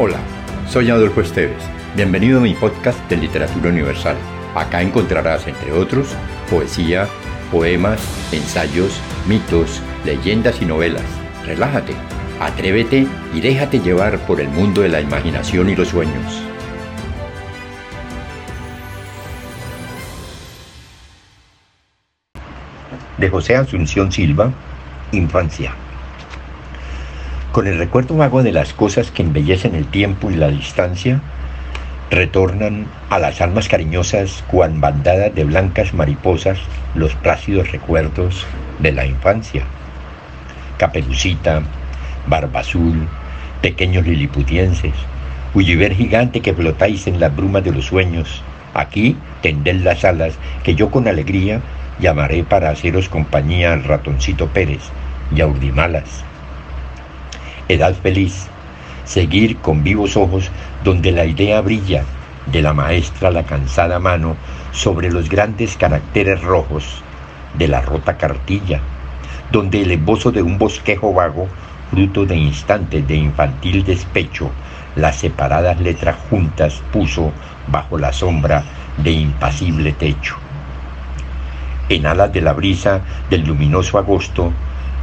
Hola, soy Adolfo Esteves. Bienvenido a mi podcast de Literatura Universal. Acá encontrarás, entre otros, poesía, poemas, ensayos, mitos, leyendas y novelas. Relájate, atrévete y déjate llevar por el mundo de la imaginación y los sueños. De José Asunción Silva, Infancia. Con el recuerdo vago de las cosas que embellecen el tiempo y la distancia, retornan a las almas cariñosas cuan bandadas de blancas mariposas los plácidos recuerdos de la infancia. Caperucita, barba azul, pequeños liliputienses, Ulliver gigante que flotáis en las brumas de los sueños, aquí tended las alas que yo con alegría llamaré para haceros compañía al ratoncito Pérez y a Urdimalas edad feliz, seguir con vivos ojos donde la idea brilla de la maestra la cansada mano sobre los grandes caracteres rojos de la rota cartilla, donde el esbozo de un bosquejo vago, fruto de instantes de infantil despecho, las separadas letras juntas puso bajo la sombra de impasible techo. En alas de la brisa del luminoso agosto,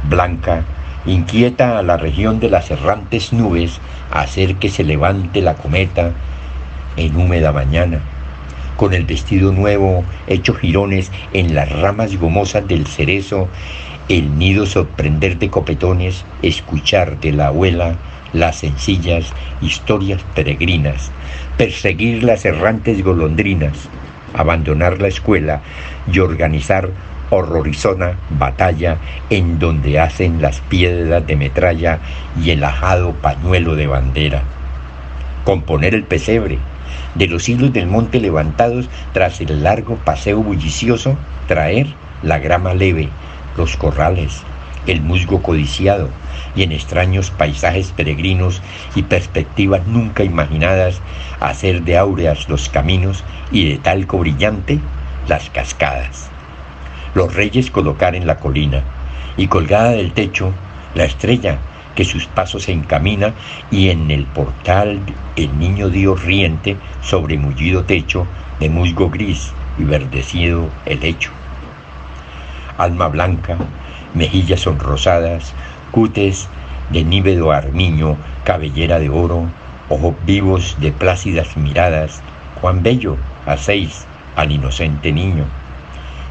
blanca inquieta a la región de las errantes nubes hacer que se levante la cometa en húmeda mañana, con el vestido nuevo hecho jirones en las ramas gomosas del cerezo, el nido sorprender de copetones, escuchar de la abuela las sencillas historias peregrinas, perseguir las errantes golondrinas, abandonar la escuela y organizar horrorizona batalla en donde hacen las piedras de metralla y el ajado pañuelo de bandera. Componer el pesebre, de los hilos del monte levantados tras el largo paseo bullicioso, traer la grama leve, los corrales, el musgo codiciado, y en extraños paisajes peregrinos y perspectivas nunca imaginadas, hacer de áureas los caminos y de talco brillante las cascadas los reyes colocar en la colina, y colgada del techo la estrella que sus pasos encamina, y en el portal el niño Dios riente sobre mullido techo de musgo gris y verdecido el lecho. Alma blanca, mejillas sonrosadas, cutes de nívedo armiño, cabellera de oro, ojos vivos de plácidas miradas, cuán bello hacéis al inocente niño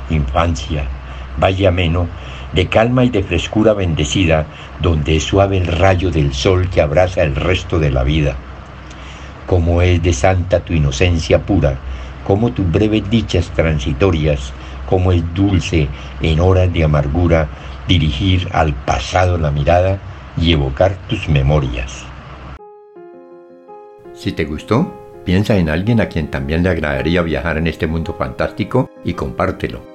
infancia, valle ameno, de calma y de frescura bendecida, donde es suave el rayo del sol que abraza el resto de la vida. Como es de santa tu inocencia pura, como tus breves dichas transitorias, como es dulce en horas de amargura dirigir al pasado la mirada y evocar tus memorias. Si te gustó, piensa en alguien a quien también le agradaría viajar en este mundo fantástico y compártelo.